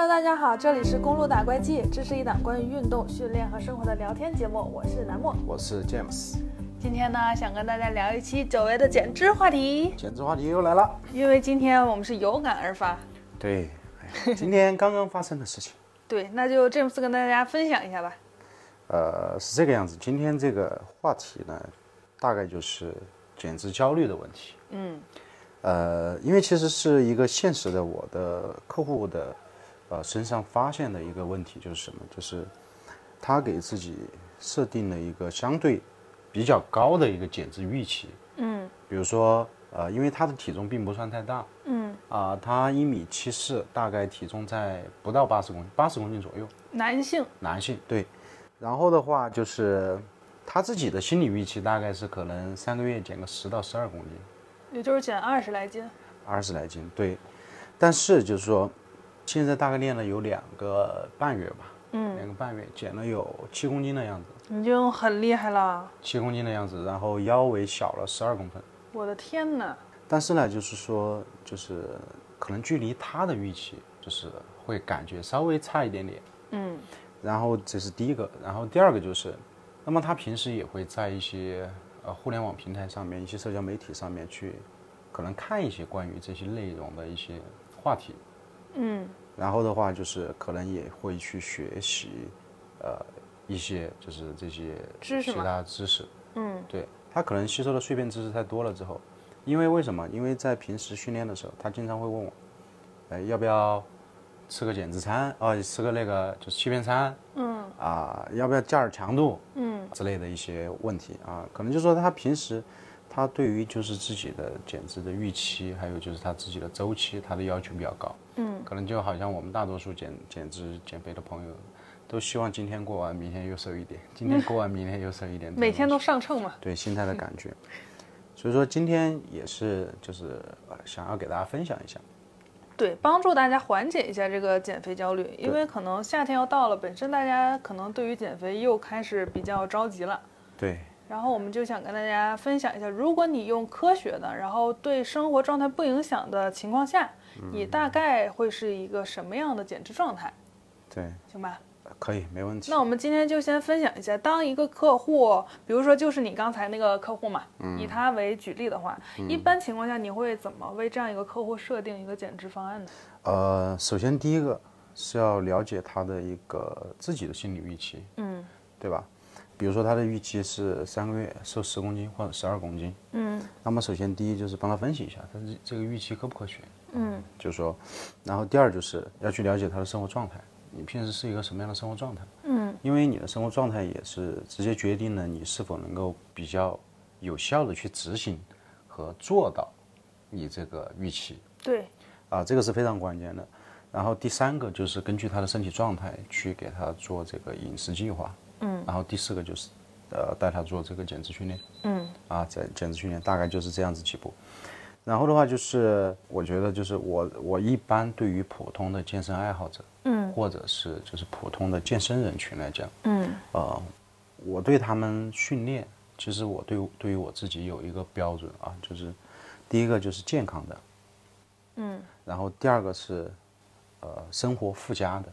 Hello，大家好，这里是公路打怪记，这是一档关于运动、训练和生活的聊天节目，我是南莫。我是 James，今天呢，想跟大家聊一期久违的减脂话题，减脂话题又来了。因为今天我们是有感而发。对，哎 今天刚刚发生的事情，对，那就 James 跟大家分享一下吧。呃，是这个样子。今天这个话题呢，大概就是减脂焦虑的问题。嗯，呃，因为其实是一个现实的，我的客户的呃身上发现的一个问题，就是什么？就是他给自己设定了一个相对比较高的一个减脂预期。嗯，比如说，呃，因为他的体重并不算太大。嗯，啊、他一米七四，大概体重在不到八十公斤，八十公斤左右。男性，男性对，然后的话就是他自己的心理预期大概是可能三个月减个十到十二公斤，也就是减二十来斤。二十来斤，对。但是就是说，现在大概练了有两个半月吧，嗯，两个半月减了有七公斤的样子，已经很厉害了，七公斤的样子，然后腰围小了十二公分。我的天哪！但是呢，就是说，就是可能距离他的预期，就是会感觉稍微差一点点。嗯，然后这是第一个，然后第二个就是，那么他平时也会在一些呃互联网平台上面、一些社交媒体上面去，可能看一些关于这些内容的一些话题。嗯，然后的话就是可能也会去学习，呃，一些就是这些其知识。吗他知识。嗯，对他可能吸收的碎片知识太多了之后，因为为什么？因为在平时训练的时候，他经常会问我，哎，要不要吃个减脂餐？啊、吃个那个就是欺骗餐，嗯，啊，要不要加点强度，嗯，之类的一些问题啊，可能就说他平时他对于就是自己的减脂的预期，还有就是他自己的周期，他的要求比较高，嗯，可能就好像我们大多数减减脂减肥的朋友。都希望今天过完，明天又瘦一点；今天过完，明天又瘦一点。每天都上秤嘛。对心态的感觉。所以说今天也是就是呃想要给大家分享一下，对，帮助大家缓解一下这个减肥焦虑，因为可能夏天要到了，本身大家可能对于减肥又开始比较着急了。对然后我们就想跟大家分享一下，如果你用科学的，然后对生活状态不影响的情况下，你大概会是一个什么样的减脂状态，对，行吧？可以没问题。那我们今天就先分享一下，当一个客户，比如说就是你刚才那个客户嘛，以他为举例的话，一般情况下你会怎么为这样一个客户设定一个减脂方案呢？呃，首先第一个是要了解他的一个自己的心理预期，嗯对吧？比如说他的预期是三个月瘦十公斤或者十二公斤，嗯那么首先第一就是帮他分析一下，他这这个预期科不科学，嗯就是说，然后第二就是要去了解他的生活状态，你平时是一个什么样的生活状态？嗯，因为你的生活状态也是直接决定了你是否能够比较有效的去执行和做到你这个预期对，啊，这个是非常关键的。然后第三个就是根据他的身体状态去给他做这个饮食计划，嗯，然后第四个就是呃带他做这个减脂训练，嗯。啊，减减脂训练大概就是这样子几步。然后的话就是，我觉得就是我我一般对于普通的健身爱好者，嗯。或者是就是普通的健身人群来讲，嗯。呃，我对他们训练，其实我对对于我自己有一个标准啊，就是第一个就是健康的，嗯。然后第二个是呃生活附加的，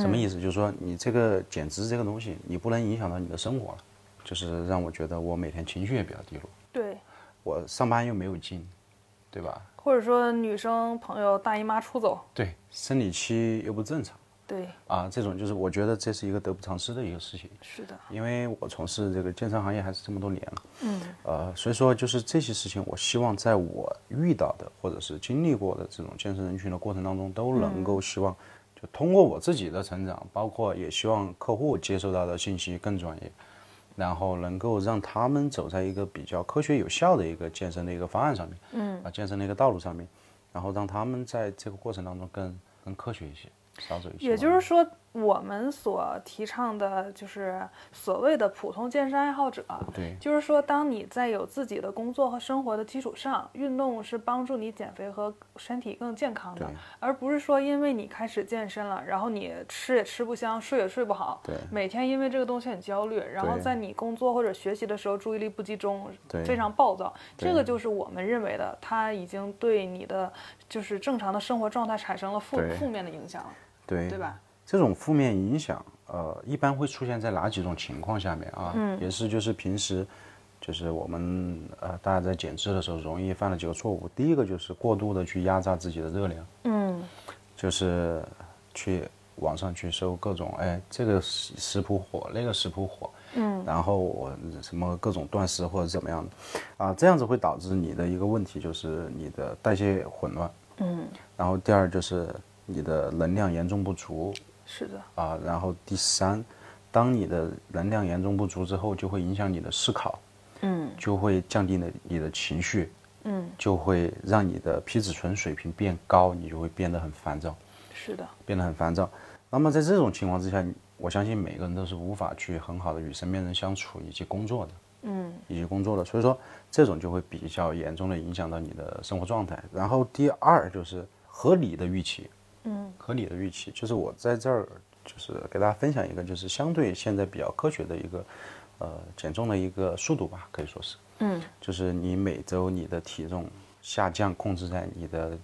什么意思？就是说你这个减脂这个东西，你不能影响到你的生活了，就是让我觉得我每天情绪也比较低落，对，我上班又没有劲，对吧？或者说女生朋友大姨妈出走，对，生理期又不正常。对，啊，这种就是我觉得这是一个得不偿失的一个事情，是的，因为我从事这个健身行业还是这么多年了，嗯。呃，所以说就是这些事情，我希望在我遇到的或者是经历过的这种健身人群的过程当中，都能够希望就通过我自己的成长，包括也希望客户接收到的信息更专业，然后能够让他们走在一个比较科学有效的一个健身的一个方案上面，嗯啊，健身的一个道路上面，然后让他们在这个过程当中更更科学一些，少走一些。也就是说，我们所提倡的就是所谓的普通健身爱好者。对。就是说，当你在有自己的工作和生活的基础上，运动是帮助你减肥和身体更健康的，而不是说因为你开始健身了，然后你吃也吃不香，睡也睡不好，对。每天因为这个东西很焦虑，然后在你工作或者学习的时候注意力不集中，对。非常暴躁，这个就是我们认为的，它已经对你的就是正常的生活状态产生了负负面的影响了。对。对吧？这种负面影响，呃，一般会出现在哪几种情况下面啊？嗯，也是就是平时，就是我们呃大家在减脂的时候容易犯的几个错误。第一个就是过度的去压榨自己的热量，嗯，就是去网上去搜各种哎这个食食谱火，那个食谱火，嗯，然后我什么各种断食或者怎么样的，啊，这样子会导致你的一个问题就是你的代谢混乱，嗯，然后第二就是你的能量严重不足，是的，啊，然后第三，当你的能量严重不足之后，就会影响你的思考，嗯，就会降低了你的情绪，嗯，就会让你的皮质醇水平变高，你就会变得很烦躁，是的，变得很烦躁。那么在这种情况之下，我相信每个人都是无法去很好的与身边人相处以及工作的，嗯，以及工作的，所以说这种就会比较严重的影响到你的生活状态。然后第二就是合理的预期，嗯，合理的预期就是我在这儿就是给大家分享一个就是相对现在比较科学的一个呃减重的一个速度吧，可以说是，嗯，就是你每周你的体重下降控制在你的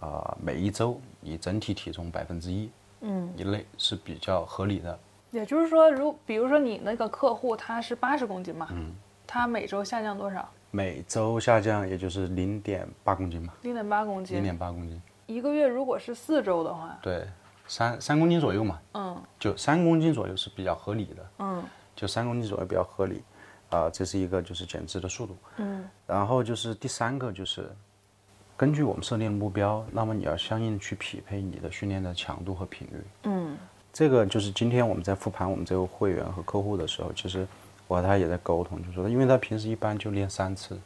啊、每一周你整体体重百分之一，嗯，以内是比较合理的。也就是说，如比如说你那个客户他是八十公斤嘛，嗯，他每周下降多少？每周下降也就是零点八公斤吧，零点八公斤零。点八公斤，一个月如果是四周的话，对，三三公斤左右嘛，嗯。就三公斤左右是比较合理的，嗯。就三公斤左右比较合理，啊、这是一个就是减脂的速度，嗯。然后就是第三个就是根据我们设定的目标，那么你要相应去匹配你的训练的强度和频率，嗯。这个就是今天我们在复盘我们这个会员和客户的时候，其实我和他也在沟通，就说因为他平时一般就练三次，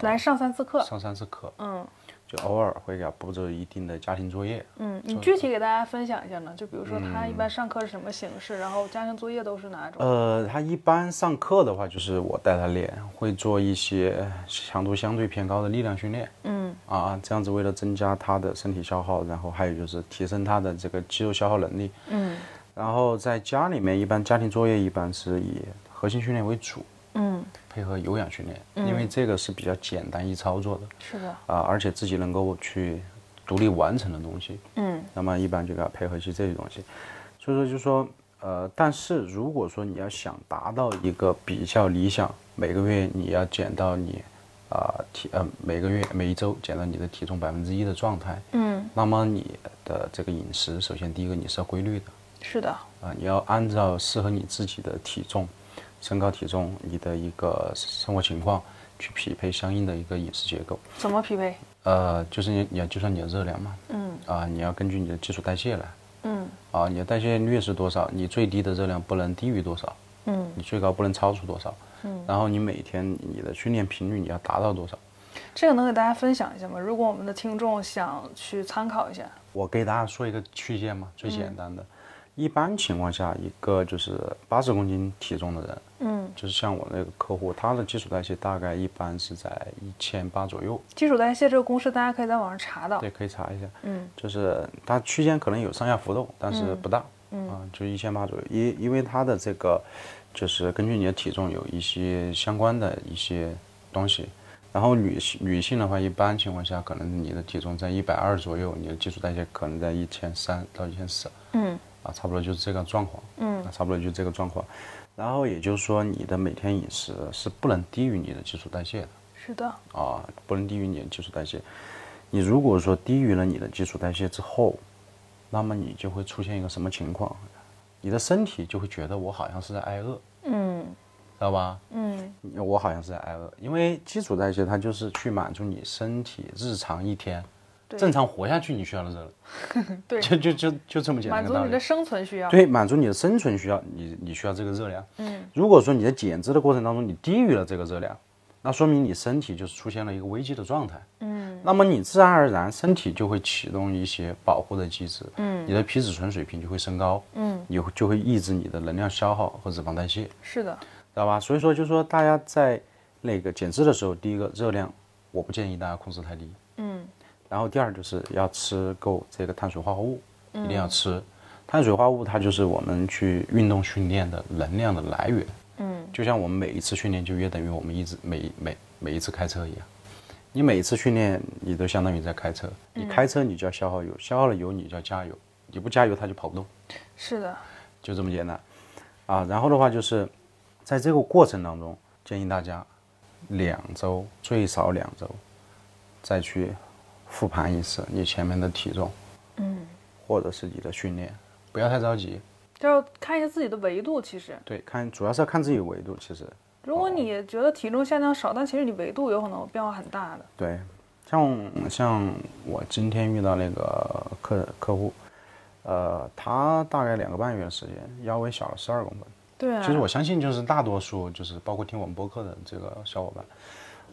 来上三次课，上三次课，嗯就偶尔会给他布置一定的家庭作业，嗯，你具体给大家分享一下呢？就比如说他一般上课是什么形式，然后家庭作业都是哪种？呃，他一般上课的话，就是我带他练，会做一些强度相对偏高的力量训练。嗯啊，这样子为了增加他的身体消耗，然后还有就是提升他的这个肌肉消耗能力。嗯然后在家里面，一般家庭作业一般是以核心训练为主，嗯，配合有氧训练，因为这个是比较简单易操作的。是的，啊，而且自己能够去独立完成的东西。嗯。那么一般就给它配合一些这些东西。所以说就说，呃，但是如果说你要想达到一个比较理想，每个月你要减到你啊、体呃每个月每一周减到你的体重百分之一的状态，嗯，那么你的这个饮食，首先第一个你是要规律的是的，啊、你要按照适合你自己的体重、身高体重、你的一个生活情况去匹配相应的一个饮食结构。怎么匹配？呃，就是你你要计算你的热量嘛，嗯啊、你要根据你的基础代谢来。嗯啊，你的代谢率是多少？你最低的热量不能低于多少？嗯你最高不能超出多少？嗯，然后你每天你的训练频率你要达到多少？这个能给大家分享一下吗？如果我们的听众想去参考一下，我给大家说一个区间嘛，最简单的，一般情况下，一个就是八十公斤体重的人，嗯，就是像我那个客户，他的基础代谢大概一般是在一千八左右，基础代谢这个公式大家可以在网上查到。对，可以查一下，嗯，就是它区间可能有上下浮动，但是不大，嗯，啊，就一千八左右，因因为它的这个就是根据你的体重有一些相关的一些东西，然后女性女性的话，一般情况下可能你的体重在一百二左右，你的基础代谢可能在一千三到一千四，嗯啊，差不多就是这个状况，嗯啊，差不多就是这个状况，然后也就是说你的每天饮食是不能低于你的基础代谢的。是的，啊，不能低于你的基础代谢。你如果说低于了你的基础代谢之后，那么你就会出现一个什么情况？你的身体就会觉得我好像是在挨饿，嗯知道吧？嗯我好像是在挨饿，因为基础代谢它就是去满足你身体日常一天对正常活下去你需要的热量，对，就就就就这么简单满足你的。生存需要。对，满足你的生存需要，你你需要这个热量。嗯，如果说你在减脂的过程当中你低于了这个热量，那说明你身体就是出现了一个危机的状态。嗯那么你自然而然身体就会启动一些保护的机制，嗯，你的皮质醇水平就会升高，嗯，你就会抑制你的能量消耗和脂肪代谢，是的，知道吧？所以说，就是说大家在那个减脂的时候，第一个热量，我不建议大家控制太低，嗯然后第二就是要吃够这个碳水化合物，嗯。一定要吃。碳水化合物它就是我们去运动训练的能量的来源，嗯。就像我们每一次训练就约等于我们一直每每每一次开车一样，你每一次训练你都相当于在开车，你开车你就要消耗油，消耗了油你就要加油，你不加油它就跑不动，是的，就这么简单。啊。然后的话就是在这个过程当中，建议大家两周最少两周再去复盘一次你前面的体重，嗯，或者是你的训练，不要太着急。就要看一下自己的维度，其实对，看主要是要看自己维度。其实，如果你觉得体重下降少，但其实你维度有可能变化很大的。对，像像我今天遇到那个客客户，呃，他大概两个半月的时间，腰围小了十二公分。对啊，其实我相信，就是大多数，就是包括听我们播客的这个小伙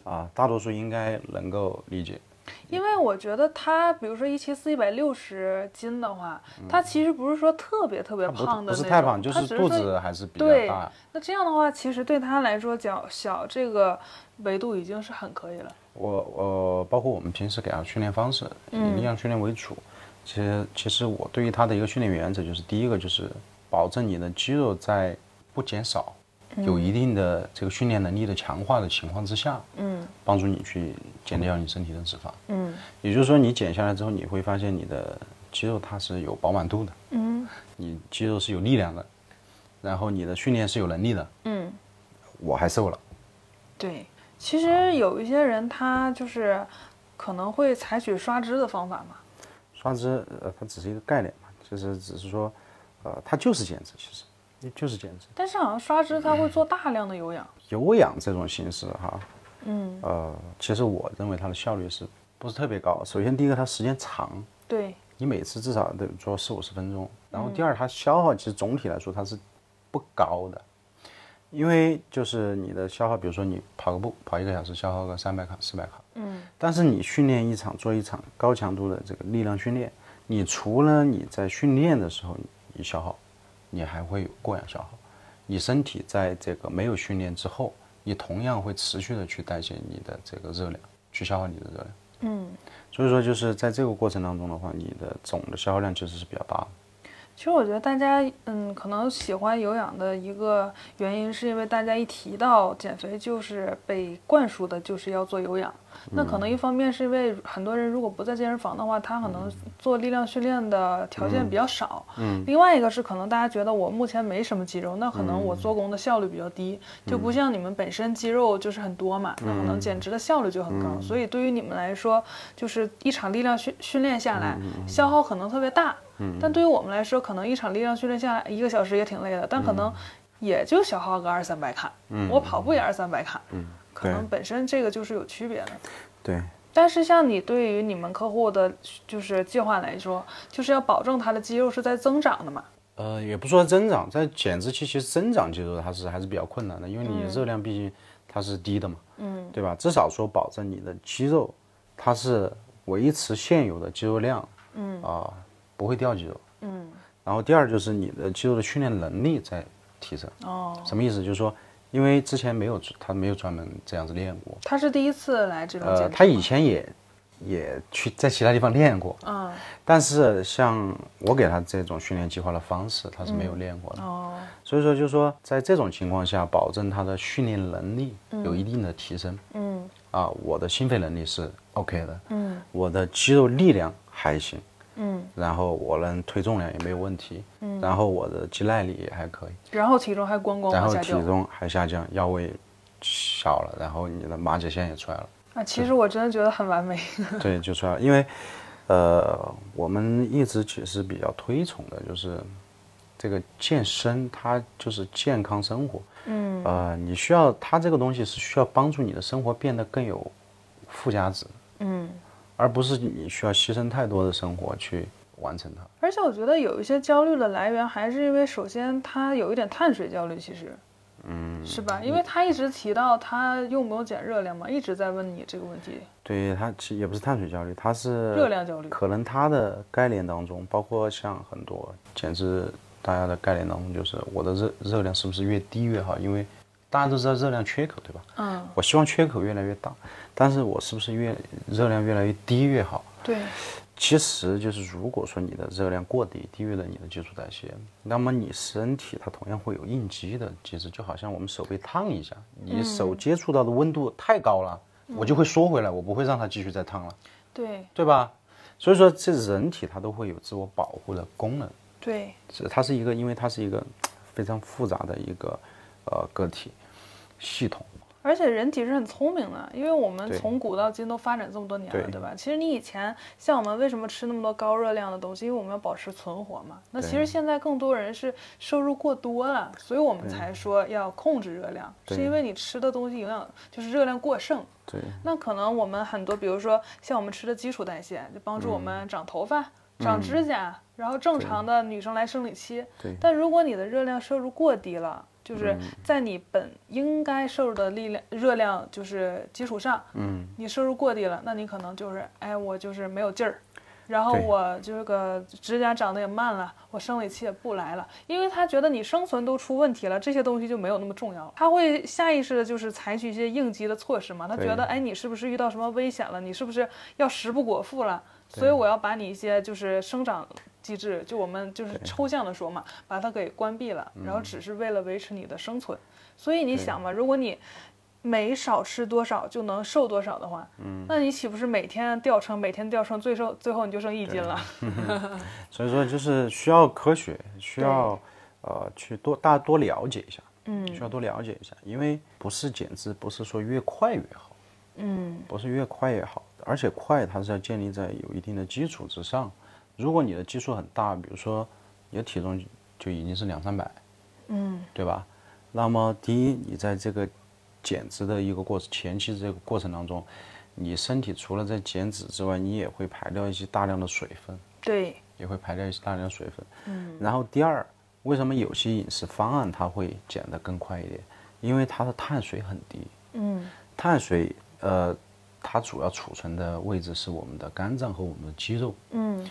伴，啊，大多数应该能够理解。因为我觉得他，比如说一七四一百六十斤的话，他其实不是说特别特别胖的那种，不是太胖，就是肚子还是比较对大。，那这样的话，其实对他来说，脚小这个维度已经是很可以了。我我包括我们平时给他训练方式，以力量训练为主。其实其实我对于他的一个训练原则就是，第一个就是保证你的肌肉在不减少，有一定的这个训练能力的强化的情况之下，嗯帮助你去减掉你身体的脂肪。嗯也就是说，你减下来之后，你会发现你的肌肉它是有饱满度的，嗯你肌肉是有力量的，然后你的训练是有能力的。嗯，我还瘦了，对。其实有一些人他就是可能会采取刷脂的方法嘛。刷脂呃，它只是一个概念嘛，其实只是说，呃，它就是减脂，其实就是减脂。但是好像刷脂它会做大量的有氧。有氧这种形式哈，嗯，呃，其实我认为它的效率是不是特别高？首先，第一个它时间长，对，你每次至少得做四五十分钟。然后第二，它消耗其实总体来说它是不高的，因为就是你的消耗，比如说你跑个步，跑一个小时消耗个三百卡、四百卡，嗯，但是你训练一场做一场高强度的这个力量训练，你除了你在训练的时候你消耗，你还会有过氧消耗。你身体在这个没有训练之后，你同样会持续的去代谢你的这个热量，去消耗你的热量。嗯，所以说就是在这个过程当中的话，你的总的消耗量其实是比较大的。其实我觉得大家，嗯，可能喜欢有氧的一个原因，是因为大家一提到减肥，就是被灌输的就是要做有氧。那可能一方面是因为很多人如果不在健身房的话，他可能做力量训练的条件比较少。嗯。另外一个是可能大家觉得我目前没什么肌肉，那可能我做工的效率比较低，就不像你们本身肌肉就是很多嘛，那可能减脂的效率就很高。所以对于你们来说，就是一场力量训训练下来，消耗可能特别大。但对于我们来说，可能一场力量训练下来一个小时也挺累的，但可能也就消耗个二三百卡。嗯我跑步也二三百卡，嗯可能本身这个就是有区别的。对，但是像你对于你们客户的，就是计划来说，就是要保证他的肌肉是在增长的嘛。呃，也不说增长，在减脂期其实增长肌肉它是还是比较困难的，因为你热量毕竟它是低的嘛，嗯，对吧？至少说保证你的肌肉它是维持现有的肌肉量，嗯啊、不会掉肌肉，嗯。然后第二就是你的肌肉的训练能力在提升，哦，什么意思？就是说，因为之前没有他没有专门这样子练过，他是第一次来这种呃，他以前也也去在其他地方练过，嗯。但是像我给他这种训练计划的方式，他是没有练过的。哦。所以说，就是说，在这种情况下，保证他的训练能力有一定的提升。嗯。啊，我的心肺能力是 OK 的，嗯。我的肌肉力量还行，嗯，然后我能推重量也没有问题，嗯，然后我的肌耐力也还可以，然后体重还咣咣然后体重还下降，腰围小了，然后你的马甲线也出来了。啊！其实我真的觉得很完美。对，就出来了。因为，呃，我们一直其实比较推崇的就是这个健身，它就是健康生活。嗯呃，你需要它这个东西是需要帮助你的生活变得更有附加值，嗯。而不是你需要牺牲太多的生活去完成它。而且我觉得有一些焦虑的来源，还是因为首先他有一点碳水焦虑，其实，嗯，是吧？因为他一直提到他用不用减热量嘛，一直在问你这个问题，对他其实也不是碳水焦虑，他是热量焦虑。可能他的概念当中，包括像很多减脂大家的概念当中，就是我的热热量是不是越低越好？因为大家都知道热量缺口，对吧？嗯，我希望缺口越来越大，但是我是不是越热量越来越低越好？对，其实就是如果说你的热量过低，低于了你的基础代谢，那么你身体它同样会有应激的机制，就好像我们手被烫一下，你手接触到的温度太高了，我就会缩回来，我不会让它继续再烫了，对，对吧？所以说这人体它都会有自我保护的功能，对，是它是一个，因为它是一个非常复杂的一个呃个体系统。而且人体是很聪明的，因为我们从古到今都发展这么多年了，对对吧？其实你以前像我们为什么吃那么多高热量的东西，因为我们要保持存活嘛。那其实现在更多人是摄入过多了，所以我们才说要控制热量，是因为你吃的东西营养就是热量过剩。对那可能我们很多，比如说像我们吃的基础代谢，就帮助我嗯们长头发、长指甲，然后正常的女生来生理期。对但如果你的热量摄入过低了，就是嗯在你本应该摄入的力量热量就是基础上，嗯，你摄入过低了，那你可能就是哎，我就是没有劲儿。然后对我这个指甲长得也慢了，我生理期也不来了，因为他觉得你生存都出问题了，这些东西就没有那么重要了。他会下意识的就是采取一些应急的措施嘛，他觉得对哎，你是不是遇到什么危险了？你是不是要食不果腹了？所以我要把你一些就是生长机制，就我们就是抽象的说嘛，把它给关闭了，然后只是为了维持你的生存。所以你想嘛，如果你每少吃多少就能瘦多少的话，嗯，那你岂不是每天掉秤，每天掉秤，最瘦最后你就剩一斤了？所以说就是需要科学，需要呃去多大家多了解一下，嗯。需要多了解一下，因为不是减脂，不是说越快越好，嗯，不是越快越好，而且快它是要建立在有一定的基础之上。如果你的基数很大，比如说你的体重就已经是两三百，嗯，对吧？那么第一，你在这个减脂的一个过程前期这个过程当中，你身体除了在减脂之外，你也会排掉一些大量的水分。对，也会排掉一些大量的水分。嗯，然后第二，为什么有些饮食方案它会减得更快一点？因为它的碳水很低。嗯，碳水，呃，它主要储存的位置是我们的肝脏和我们的肌肉。嗯，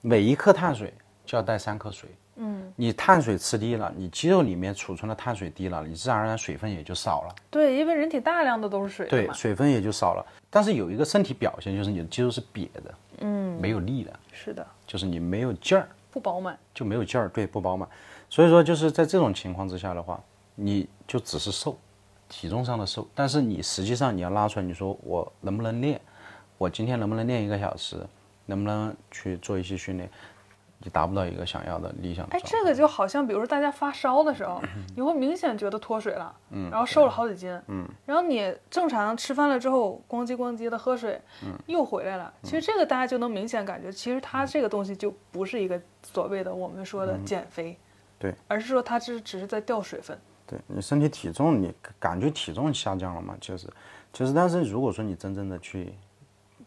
每一克碳水就要带三克水。嗯，你碳水吃低了，你肌肉里面储存的碳水低了，你自然而然水分也就少了。对，因为人体大量的都是水对，水分也就少了。但是有一个身体表现就是你的肌肉是瘪的，嗯，没有力量，是的，就是你没有劲儿。不饱满。就没有劲儿，对，不饱满。所以说就是在这种情况之下的话，你就只是瘦，体重上的瘦，但是你实际上你要拉出来，你说我能不能练？我今天能不能练一个小时？能不能去做一些训练？你达不到一个想要的理想的哎，这个就好像，比如说大家发烧的时候，你会明显觉得脱水了，嗯，然后瘦了好几斤，嗯，然后你正常吃饭了之后，咣叽咣叽的喝水，嗯，又回来了。其实这个大家就能明显感觉，其实它这个东西就不是一个所谓的我们说的减肥，对，而是说它只只是在掉水分。对你身体体重，你感觉体重下降了嘛？就是，其实但是如果说你真正的去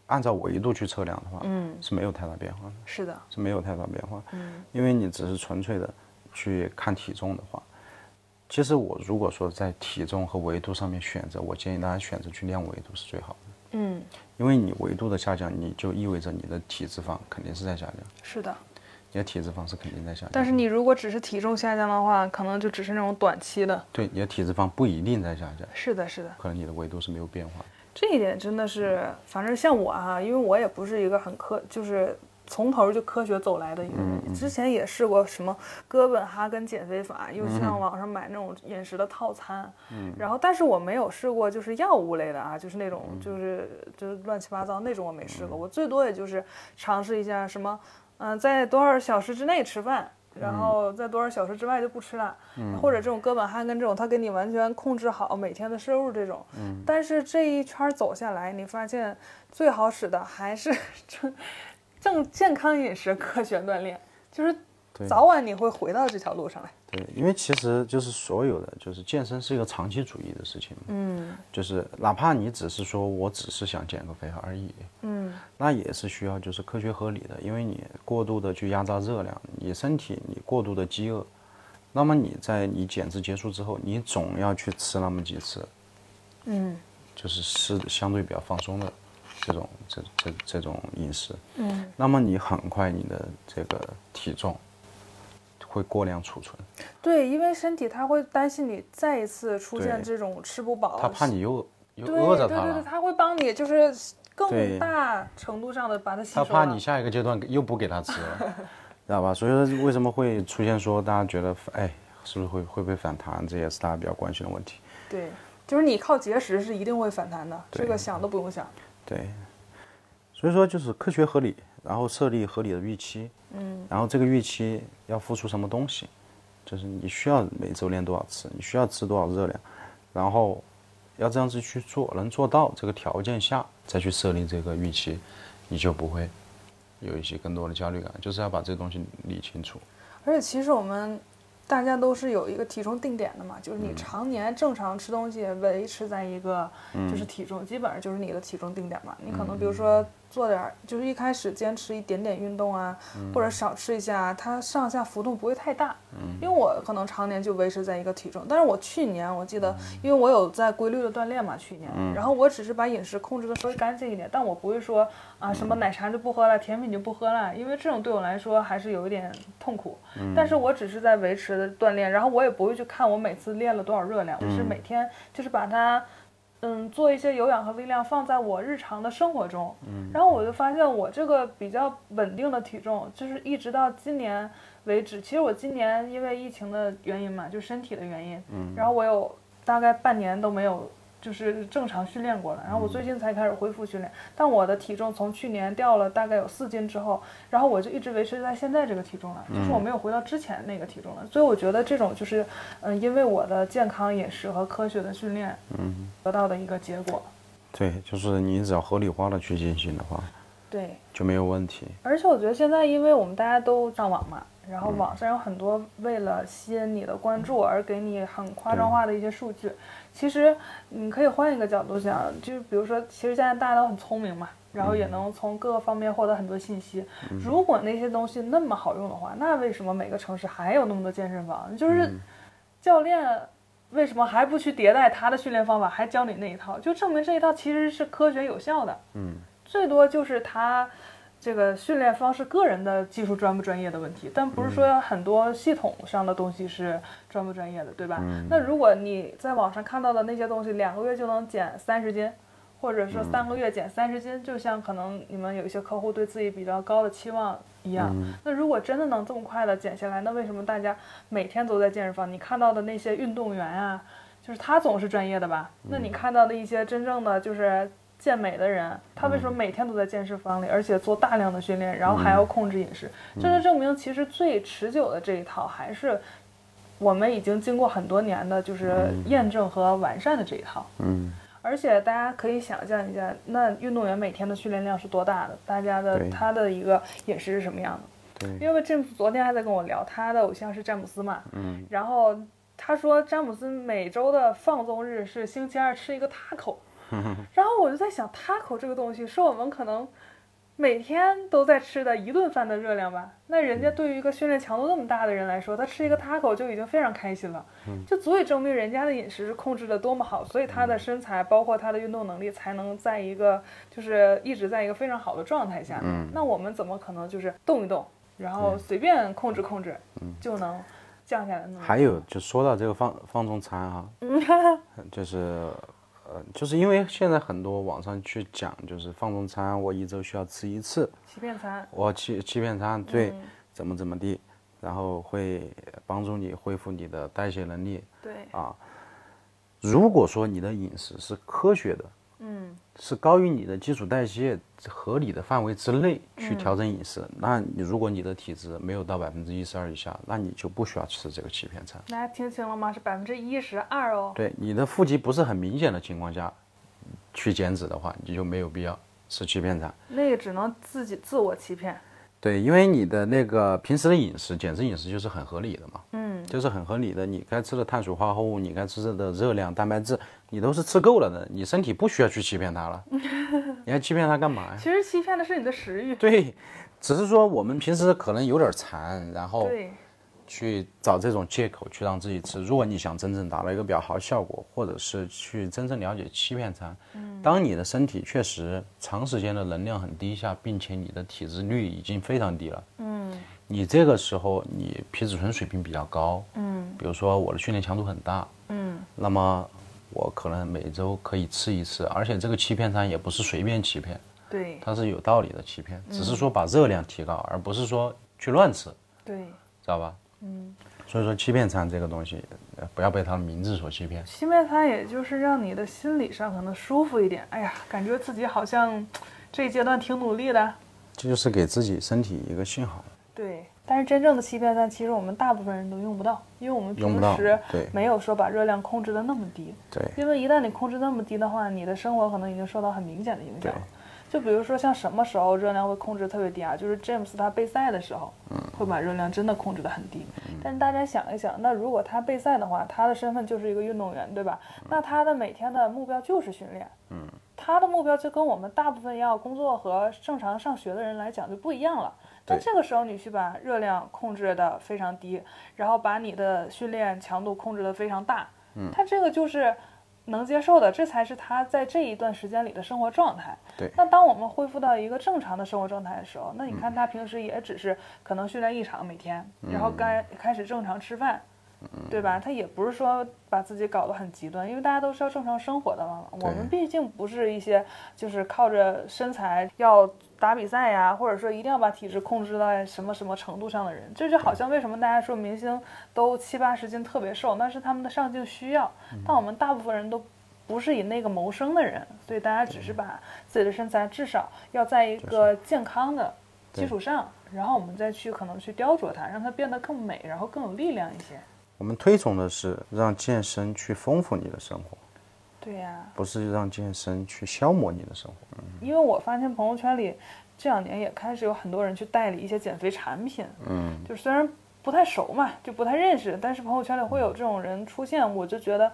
按照维度去测量的话，嗯，是没有太大变化的。是的，是没有太大变化。嗯，因为你只是纯粹的去看体重的话，其实我如果说在体重和维度上面选择，我建议大家选择去量维度是最好的。嗯，因为你维度的下降，你就意味着你的体脂肪肯定是在下降，是的。你的体脂肪是肯定在下降。但是你如果只是体重下降的话，可能就只是那种短期的。对你的体脂肪不一定在下降，是的，是的。可能你的维度是没有变化。这一点真的是，反正像我啊，因为我也不是一个很科，就是从头就科学走来的一个人。之前也试过什么哥本哈根减肥法，又上网上买那种饮食的套餐，嗯然后但是我没有试过就是药物类的啊，就是那种就是就是乱七八糟那种我没试过，我最多也就是尝试一下什么，嗯、在多少小时之内吃饭。然后在多少小时之外就不吃了，或者这种哥本哈根这种，他给你完全控制好每天的摄入这种。但是这一圈走下来，你发现最好使的还是 正正健康饮食、科学锻炼，就是早晚你会回到这条路上来。对，因为其实就是所有的，就是健身是一个长期主义的事情。嗯。就是哪怕你只是说我只是想减个肥而已，嗯，那也是需要就是科学合理的，因为你过度的去压榨热量，你身体你过度的饥饿，那么你在你减脂结束之后，你总要去吃那么几次，嗯。就是是相对比较放松的这种这这这种饮食，嗯，那么你很快你的这个体重会过量储存，对，因为身体它会担心你再一次出现这种吃不饱，他怕你又又对饿着它对对对，了，它会帮你就是更大程度上的把它吸收了。他怕你下一个阶段又不给他吃了，知道吧？所以说为什么会出现说大家觉得哎是不是会会不会反弹，这也是大家比较关心的问题。对，就是你靠节食是一定会反弹的，这个想都不用想。对，所以说就是科学合理，然后设立合理的预期，嗯，然后这个预期要付出什么东西，就是你需要每周练多少次，你需要吃多少热量，然后要这样子去做，能做到这个条件下再去设立这个预期，你就不会有一些更多的焦虑感，就是要把这个东西理清楚。而且其实我们大家都是有一个体重定点的嘛，就是你常年正常吃东西维持在一个就是体重，基本上就是你的体重定点嘛。你可能比如说做点儿，就是一开始坚持一点点运动啊，或者少吃一下，它上下浮动不会太大。因为我可能常年就维持在一个体重，但是我去年我记得，因为我有在规律的锻炼嘛，去年，然后我只是把饮食控制的稍微干净一点，但我不会说啊什么奶茶就不喝了，甜品就不喝了，因为这种对我来说还是有一点痛苦。但是我只是在维持锻炼，然后我也不会去看我每次练了多少热量，我是每天就是把它。嗯，做一些有氧和力量放在我日常的生活中，然后我就发现我这个比较稳定的体重，就是一直到今年为止。其实我今年因为疫情的原因嘛，就身体的原因，然后我有大概半年都没有。就是正常训练过了，然后我最近才开始恢复训练，但我的体重从去年掉了大概有四斤之后，然后我就一直维持在现在这个体重了，就是我没有回到之前那个体重了，所以我觉得这种就是，嗯，因为我的健康饮食和科学的训练，嗯，得到的一个结果。对，就是你只要合理化的去进行的话，对，就没有问题。而且我觉得现在因为我们大家都上网嘛。然后网上有很多为了吸引你的关注而给你很夸张化的一些数据，其实你可以换一个角度想，就是比如说，其实现在大家都很聪明嘛，然后也能从各个方面获得很多信息。如果那些东西那么好用的话，那为什么每个城市还有那么多健身房？就是教练为什么还不去迭代他的训练方法，还教你那一套？就证明这一套其实是科学有效的。嗯，最多就是他。这个训练方式，个人的技术专不专业的问题，但不是说很多系统上的东西是专不专业的，对吧？那如果你在网上看到的那些东西，两个月就能减三十斤，或者说三个月减三十斤，就像可能你们有一些客户对自己比较高的期望一样。那如果真的能这么快的减下来，那为什么大家每天都在健身房？你看到的那些运动员啊，就是他总是专业的吧？那你看到的一些真正的就是。健美的人，他为什么每天都在健身房里，而且做大量的训练，然后还要控制饮食？这就证明，其实最持久的这一套还是我们已经经过很多年的，就是验证和完善的这一套。嗯。而且大家可以想象一下，那运动员每天的训练量是多大的？大家的他的一个饮食是什么样的？对。因为詹姆斯昨天还在跟我聊，他的偶像是詹姆斯嘛。嗯。然后他说，詹姆斯每周的放纵日是星期二吃一个 taco。然后我就在想，taco 这个东西是我们可能每天都在吃的一顿饭的热量吧？那人家对于一个训练强度那么大的人来说，他吃一个 taco 就已经非常开心了，就足以证明人家的饮食是控制的多么好，所以他的身材包括他的运动能力才能在一个就是一直在一个非常好的状态下。那我们怎么可能就是动一动，然后随便控制控制就能降下来呢？还有就说到这个放放纵餐哈，就是。呃，就是因为现在很多网上去讲，就是放纵餐，我一周需要吃一次欺骗餐，我欺欺骗餐，对，怎么怎么地，然后会帮助你恢复你的代谢能力，对啊，如果说你的饮食是科学的。嗯，是高于你的基础代谢合理的范围之内去调整饮食。那你如果你的体质没有到百分之一十二以下，那你就不需要吃这个欺骗餐。大家听清了吗？是百分之一十二哦。对，你的腹肌不是很明显的情况下，去减脂的话，你就没有必要吃欺骗餐。那个只能自己自我欺骗。对，因为你的那个平时的饮食，减脂饮食就是很合理的嘛。嗯，就是很合理的。你该吃的碳水化合物，你该吃的热量、蛋白质，你都是吃够了的。你身体不需要去欺骗它了。你还欺骗它干嘛呀？其实欺骗的是你的食欲。对，只是说我们平时可能有点馋，然后。去找这种借口去让自己吃。如果你想真正达到一个比较好的效果，或者是去真正了解欺骗餐，嗯，当你的身体确实长时间的能量很低下，并且你的体脂率已经非常低了，嗯，你这个时候你皮质醇水平比较高，嗯，比如说我的训练强度很大，嗯，那么我可能每周可以吃一次，而且这个欺骗餐也不是随便欺骗，对，它是有道理的欺骗，只是说把热量提高，而不是说去乱吃，对，知道吧？嗯，所以说欺骗餐这个东西，不要被它的名字所欺骗。欺骗餐也就是让你的心理上可能舒服一点。哎呀，感觉自己好像这一阶段挺努力的，这就是给自己身体一个信号。对，但是真正的欺骗餐，其实我们大部分人都用不到，因为我们平时没有说把热量控制的那么低。对因为一旦你控制那么低的话，你的生活可能已经受到很明显的影对响。就比如说像什么时候热量会控制特别低啊？就是詹姆斯他备赛的时候，会把热量真的控制得很低。但是大家想一想，那如果他备赛的话，他的身份就是一个运动员，对吧？那他的每天的目标就是训练。嗯。他的目标就跟我们大部分要工作和正常上学的人来讲就不一样了。那这个时候你去把热量控制的非常低，然后把你的训练强度控制的非常大，嗯，他这个就是能接受的，这才是他在这一段时间里的生活状态。对那当我们恢复到一个正常的生活状态的时候，那你看他平时也只是可能训练一场每天，然后该开始正常吃饭。对吧？他也不是说把自己搞得很极端，因为大家都是要正常生活的嘛。我们毕竟不是一些就是靠着身材要打比赛呀，或者说一定要把体质控制在什么什么程度上的人。这就好像为什么大家说明星都七八十斤特别瘦，那是他们的上镜需要。但我们大部分人都不是以那个谋生的人，所以大家只是把自己的身材至少要在一个健康的基础上，然后我们再去可能去雕琢它，让它变得更美，然后更有力量一些。我们推崇的是让健身去丰富你的生活，对呀、不是让健身去消磨你的生活。嗯因为我发现朋友圈里这两年也开始有很多人去代理一些减肥产品，嗯，就虽然不太熟嘛，就不太认识，但是朋友圈里会有这种人出现，我就觉得，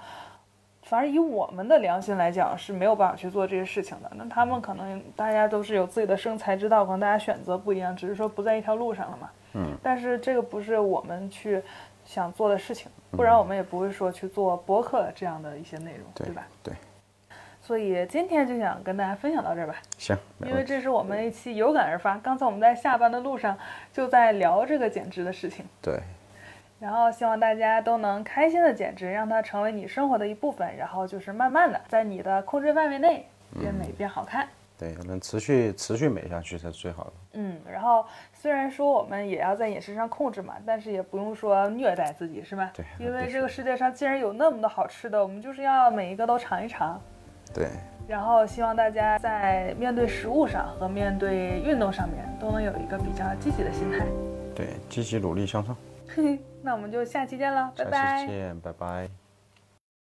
反正以我们的良心来讲是没有办法去做这些事情的。那他们可能大家都是有自己的生财之道，可能大家选择不一样，只是说不在一条路上了嘛。嗯，但是这个不是我们去想做的事情，不然我们也不会说去做博客这样的一些内容，对对吧？对，所以今天就想跟大家分享到这儿吧。行，因为。这是我们一期有感而发。刚才我们在下班的路上就在聊这个减脂的事情，对，然后希望大家都能开心的减脂，让它成为你生活的一部分，然后就是慢慢的在你的控制范围内变美变好看。对，能持续持续美下去才是最好的。嗯，然后虽然说我们也要在饮食上控制嘛，但是也不用说虐待自己，是吧？对因为这个世界上既然有那么多好吃的，我们就是要每一个都尝一尝。对，然后希望大家在面对食物上和面对运动上面都能有一个比较积极的心态。对，积极努力向上。那我们就下期见了，拜下拜期。见，拜拜。